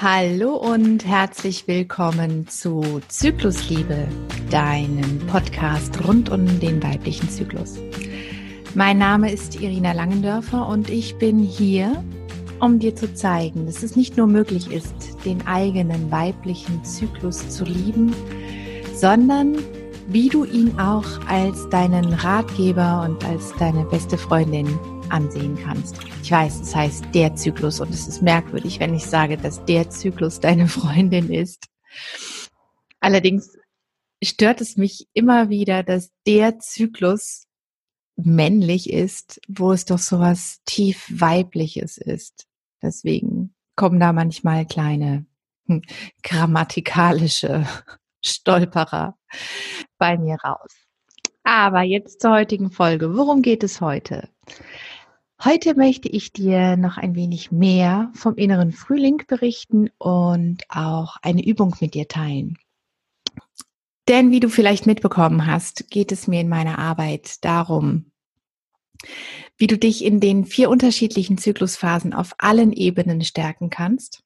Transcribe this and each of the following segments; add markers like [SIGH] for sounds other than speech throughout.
Hallo und herzlich willkommen zu Zyklusliebe, deinem Podcast rund um den weiblichen Zyklus. Mein Name ist Irina Langendörfer und ich bin hier, um dir zu zeigen, dass es nicht nur möglich ist, den eigenen weiblichen Zyklus zu lieben, sondern wie du ihn auch als deinen Ratgeber und als deine beste Freundin ansehen kannst. Ich weiß, es heißt der Zyklus und es ist merkwürdig, wenn ich sage, dass der Zyklus deine Freundin ist. Allerdings stört es mich immer wieder, dass der Zyklus männlich ist, wo es doch so was tief weibliches ist. Deswegen kommen da manchmal kleine hm, grammatikalische Stolperer bei mir raus. Aber jetzt zur heutigen Folge. Worum geht es heute? Heute möchte ich dir noch ein wenig mehr vom inneren Frühling berichten und auch eine Übung mit dir teilen. Denn wie du vielleicht mitbekommen hast, geht es mir in meiner Arbeit darum, wie du dich in den vier unterschiedlichen Zyklusphasen auf allen Ebenen stärken kannst,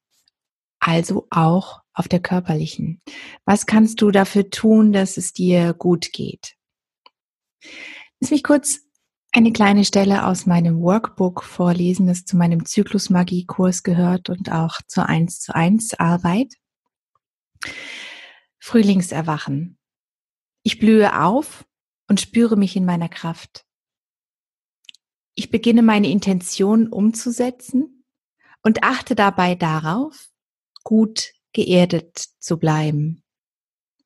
also auch auf der körperlichen. Was kannst du dafür tun, dass es dir gut geht? Lass mich kurz eine kleine Stelle aus meinem Workbook vorlesen, das zu meinem Zyklusmagie-Kurs gehört und auch zur 1 zu 1 Arbeit. Frühlingserwachen. Ich blühe auf und spüre mich in meiner Kraft. Ich beginne meine Intention umzusetzen und achte dabei darauf, gut geerdet zu bleiben.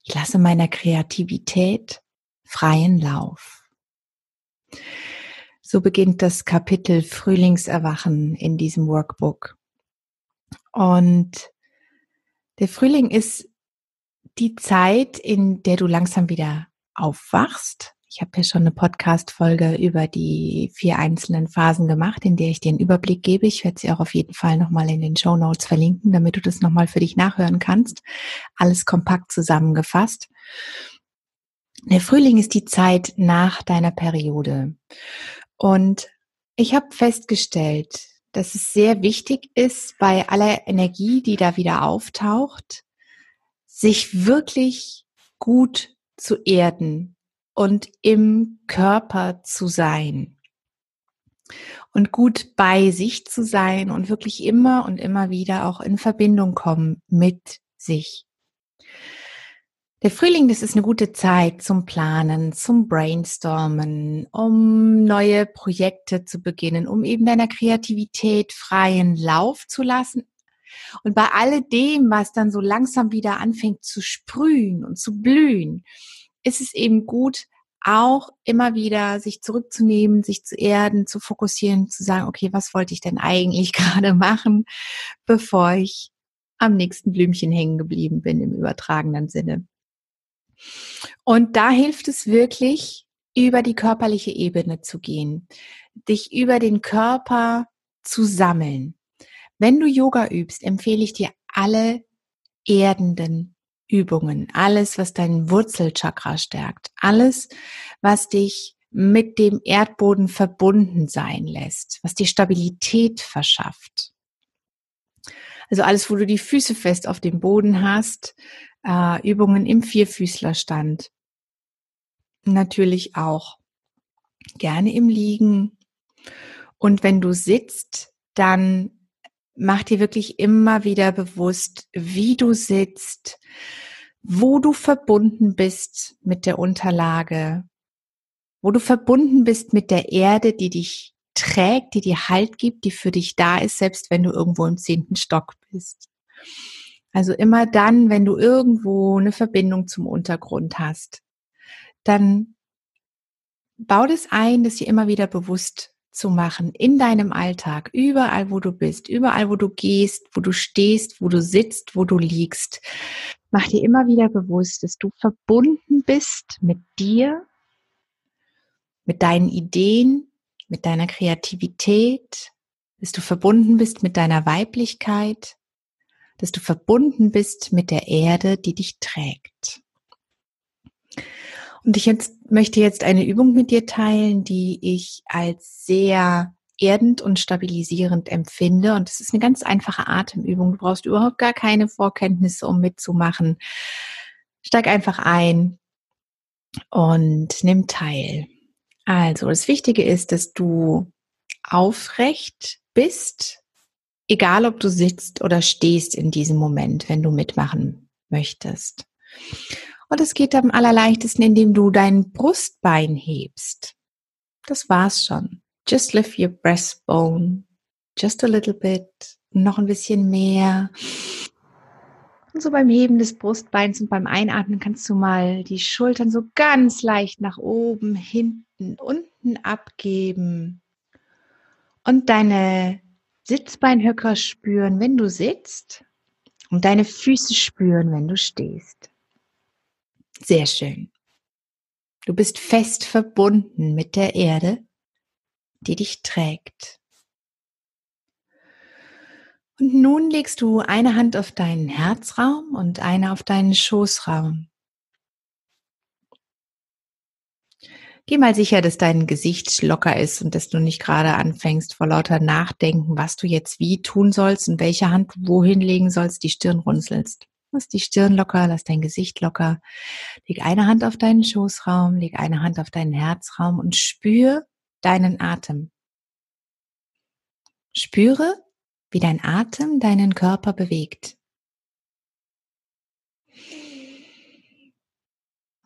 Ich lasse meiner Kreativität freien Lauf. So beginnt das Kapitel Frühlingserwachen in diesem Workbook. Und der Frühling ist die Zeit, in der du langsam wieder aufwachst. Ich habe ja schon eine Podcast-Folge über die vier einzelnen Phasen gemacht, in der ich dir einen Überblick gebe. Ich werde sie auch auf jeden Fall nochmal in den Show Notes verlinken, damit du das nochmal für dich nachhören kannst. Alles kompakt zusammengefasst. Der Frühling ist die Zeit nach deiner Periode. Und ich habe festgestellt, dass es sehr wichtig ist, bei aller Energie, die da wieder auftaucht, sich wirklich gut zu erden und im Körper zu sein und gut bei sich zu sein und wirklich immer und immer wieder auch in Verbindung kommen mit sich. Der Frühling, das ist eine gute Zeit zum Planen, zum Brainstormen, um neue Projekte zu beginnen, um eben deiner Kreativität freien Lauf zu lassen. Und bei alledem, was dann so langsam wieder anfängt zu sprühen und zu blühen, ist es eben gut, auch immer wieder sich zurückzunehmen, sich zu erden, zu fokussieren, zu sagen, okay, was wollte ich denn eigentlich [LAUGHS] gerade machen, bevor ich am nächsten Blümchen hängen geblieben bin im übertragenen Sinne. Und da hilft es wirklich, über die körperliche Ebene zu gehen, dich über den Körper zu sammeln. Wenn du Yoga übst, empfehle ich dir alle erdenden Übungen, alles, was deinen Wurzelchakra stärkt, alles, was dich mit dem Erdboden verbunden sein lässt, was dir Stabilität verschafft. Also alles, wo du die Füße fest auf dem Boden hast, äh, Übungen im Vierfüßlerstand. Natürlich auch gerne im Liegen. Und wenn du sitzt, dann mach dir wirklich immer wieder bewusst, wie du sitzt, wo du verbunden bist mit der Unterlage, wo du verbunden bist mit der Erde, die dich trägt, die dir Halt gibt, die für dich da ist, selbst wenn du irgendwo im zehnten Stock bist. Also immer dann, wenn du irgendwo eine Verbindung zum Untergrund hast, dann bau das ein, das dir immer wieder bewusst zu machen in deinem Alltag, überall wo du bist, überall wo du gehst, wo du stehst, wo du sitzt, wo du liegst. Mach dir immer wieder bewusst, dass du verbunden bist mit dir, mit deinen Ideen, mit deiner Kreativität, dass du verbunden bist mit deiner Weiblichkeit, dass du verbunden bist mit der Erde, die dich trägt. Und ich jetzt, möchte jetzt eine Übung mit dir teilen, die ich als sehr erdend und stabilisierend empfinde. Und es ist eine ganz einfache Atemübung. Du brauchst überhaupt gar keine Vorkenntnisse, um mitzumachen. Steig einfach ein und nimm teil. Also, das Wichtige ist, dass du aufrecht bist, egal ob du sitzt oder stehst in diesem Moment, wenn du mitmachen möchtest. Und es geht am allerleichtesten, indem du dein Brustbein hebst. Das war's schon. Just lift your breastbone. Just a little bit. Noch ein bisschen mehr. Und so beim Heben des Brustbeins und beim Einatmen kannst du mal die Schultern so ganz leicht nach oben, hinten, unten abgeben. Und deine Sitzbeinhöcker spüren, wenn du sitzt. Und deine Füße spüren, wenn du stehst. Sehr schön. Du bist fest verbunden mit der Erde, die dich trägt. Und nun legst du eine Hand auf deinen Herzraum und eine auf deinen Schoßraum. Geh mal sicher, dass dein Gesicht locker ist und dass du nicht gerade anfängst vor lauter Nachdenken, was du jetzt wie tun sollst und welche Hand wohin legen sollst, die Stirn runzelst. Lass die Stirn locker, lass dein Gesicht locker. Leg eine Hand auf deinen Schoßraum, leg eine Hand auf deinen Herzraum und spür deinen Atem. Spüre, wie dein Atem deinen Körper bewegt.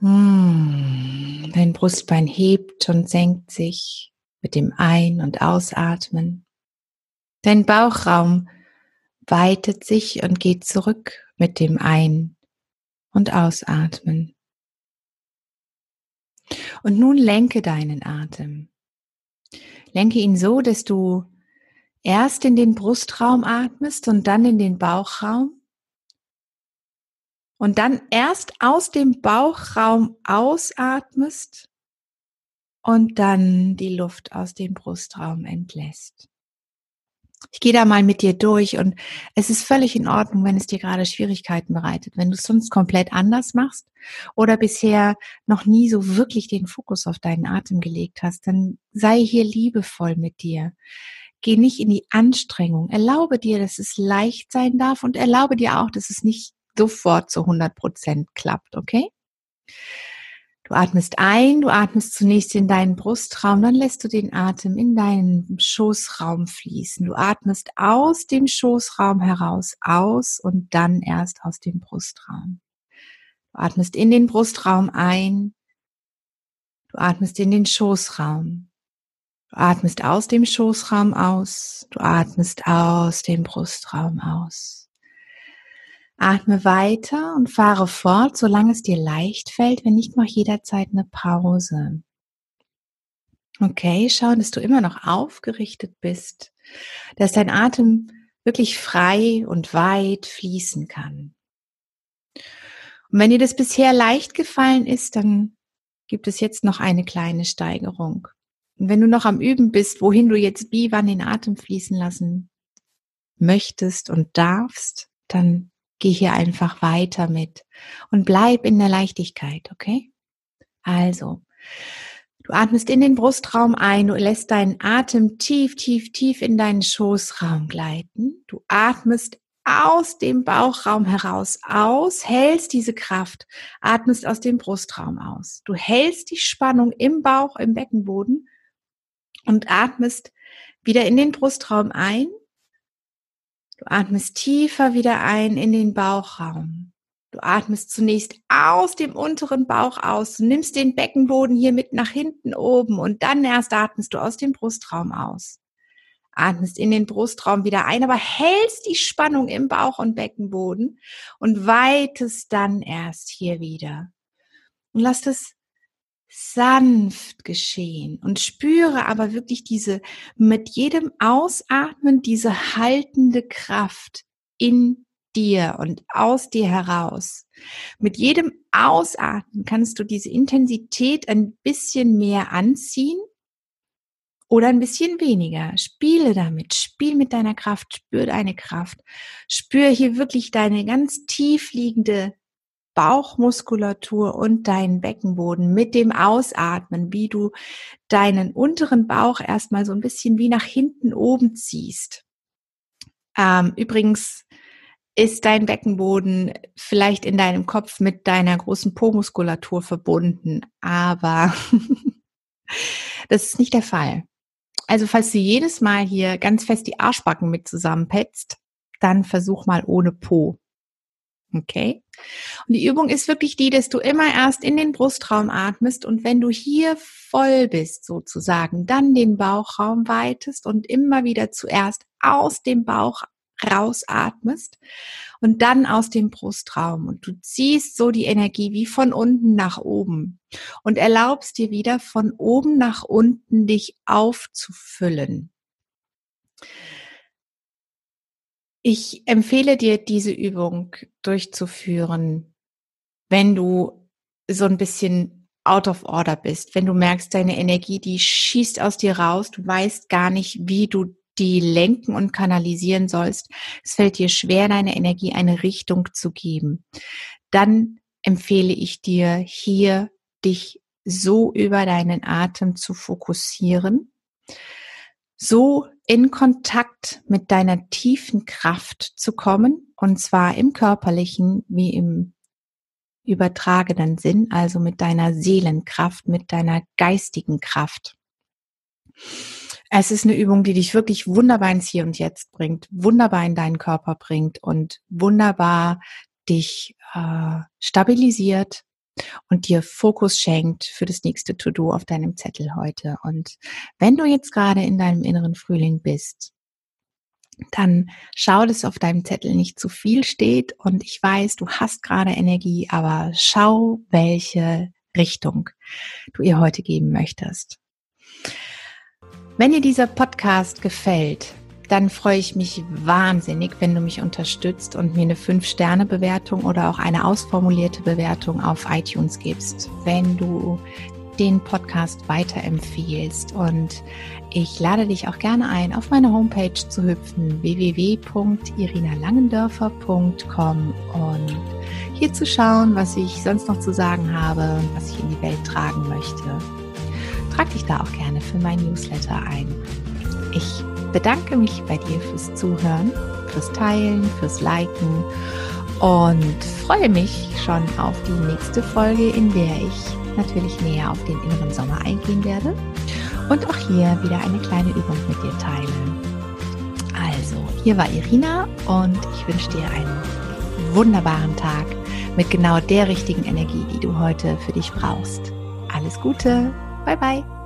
Dein Brustbein hebt und senkt sich mit dem Ein- und Ausatmen. Dein Bauchraum weitet sich und geht zurück mit dem Ein- und Ausatmen. Und nun lenke deinen Atem. Lenke ihn so, dass du erst in den Brustraum atmest und dann in den Bauchraum. Und dann erst aus dem Bauchraum ausatmest und dann die Luft aus dem Brustraum entlässt. Ich gehe da mal mit dir durch und es ist völlig in Ordnung, wenn es dir gerade Schwierigkeiten bereitet. Wenn du es sonst komplett anders machst oder bisher noch nie so wirklich den Fokus auf deinen Atem gelegt hast, dann sei hier liebevoll mit dir. Geh nicht in die Anstrengung. Erlaube dir, dass es leicht sein darf und erlaube dir auch, dass es nicht sofort zu 100 Prozent klappt, okay? Du atmest ein, du atmest zunächst in deinen Brustraum, dann lässt du den Atem in deinen Schoßraum fließen. Du atmest aus dem Schoßraum heraus aus und dann erst aus dem Brustraum. Du atmest in den Brustraum ein, du atmest in den Schoßraum. Du atmest aus dem Schoßraum aus, du atmest aus dem Brustraum aus. Atme weiter und fahre fort, solange es dir leicht fällt. Wenn nicht, mach jederzeit eine Pause. Okay, schau, dass du immer noch aufgerichtet bist, dass dein Atem wirklich frei und weit fließen kann. Und wenn dir das bisher leicht gefallen ist, dann gibt es jetzt noch eine kleine Steigerung. Und wenn du noch am Üben bist, wohin du jetzt wie wann den Atem fließen lassen möchtest und darfst, dann geh hier einfach weiter mit und bleib in der Leichtigkeit, okay? Also, du atmest in den Brustraum ein, du lässt deinen Atem tief, tief, tief in deinen Schoßraum gleiten. Du atmest aus dem Bauchraum heraus aus, hältst diese Kraft, atmest aus dem Brustraum aus. Du hältst die Spannung im Bauch, im Beckenboden und atmest wieder in den Brustraum ein Du atmest tiefer wieder ein in den Bauchraum. Du atmest zunächst aus dem unteren Bauch aus. Du nimmst den Beckenboden hier mit nach hinten oben und dann erst atmest du aus dem Brustraum aus. Atmest in den Brustraum wieder ein, aber hältst die Spannung im Bauch und Beckenboden und weitest dann erst hier wieder. Und lass das sanft geschehen und spüre aber wirklich diese, mit jedem Ausatmen diese haltende Kraft in dir und aus dir heraus. Mit jedem Ausatmen kannst du diese Intensität ein bisschen mehr anziehen oder ein bisschen weniger. Spiele damit, spiel mit deiner Kraft, spür deine Kraft. Spür hier wirklich deine ganz tief liegende Bauchmuskulatur und deinen Beckenboden mit dem Ausatmen, wie du deinen unteren Bauch erstmal so ein bisschen wie nach hinten oben ziehst. Ähm, übrigens ist dein Beckenboden vielleicht in deinem Kopf mit deiner großen Po-Muskulatur verbunden, aber [LAUGHS] das ist nicht der Fall. Also falls du jedes Mal hier ganz fest die Arschbacken mit zusammenpetzt, dann versuch mal ohne Po. Okay? Und die Übung ist wirklich die, dass du immer erst in den Brustraum atmest und wenn du hier voll bist sozusagen, dann den Bauchraum weitest und immer wieder zuerst aus dem Bauch rausatmest und dann aus dem Brustraum und du ziehst so die Energie wie von unten nach oben und erlaubst dir wieder von oben nach unten dich aufzufüllen. Ich empfehle dir, diese Übung durchzuführen, wenn du so ein bisschen out of order bist, wenn du merkst, deine Energie, die schießt aus dir raus, du weißt gar nicht, wie du die lenken und kanalisieren sollst. Es fällt dir schwer, deine Energie eine Richtung zu geben. Dann empfehle ich dir hier, dich so über deinen Atem zu fokussieren, so in Kontakt mit deiner tiefen Kraft zu kommen, und zwar im körperlichen wie im übertragenen Sinn, also mit deiner Seelenkraft, mit deiner geistigen Kraft. Es ist eine Übung, die dich wirklich wunderbar ins Hier und Jetzt bringt, wunderbar in deinen Körper bringt und wunderbar dich äh, stabilisiert, und dir Fokus schenkt für das nächste To-Do auf deinem Zettel heute. Und wenn du jetzt gerade in deinem inneren Frühling bist, dann schau, dass auf deinem Zettel nicht zu viel steht und ich weiß, du hast gerade Energie, aber schau, welche Richtung du ihr heute geben möchtest. Wenn dir dieser Podcast gefällt, dann freue ich mich wahnsinnig, wenn du mich unterstützt und mir eine 5-Sterne-Bewertung oder auch eine ausformulierte Bewertung auf iTunes gibst. Wenn du den Podcast weiterempfiehlst. Und ich lade dich auch gerne ein, auf meine Homepage zu hüpfen, www.irinalangendörfer.com und hier zu schauen, was ich sonst noch zu sagen habe, was ich in die Welt tragen möchte. Trag dich da auch gerne für mein Newsletter ein. Ich bedanke mich bei dir fürs Zuhören, fürs Teilen, fürs Liken und freue mich schon auf die nächste Folge, in der ich natürlich näher auf den inneren Sommer eingehen werde und auch hier wieder eine kleine Übung mit dir teilen. Also, hier war Irina und ich wünsche dir einen wunderbaren Tag mit genau der richtigen Energie, die du heute für dich brauchst. Alles Gute, bye bye.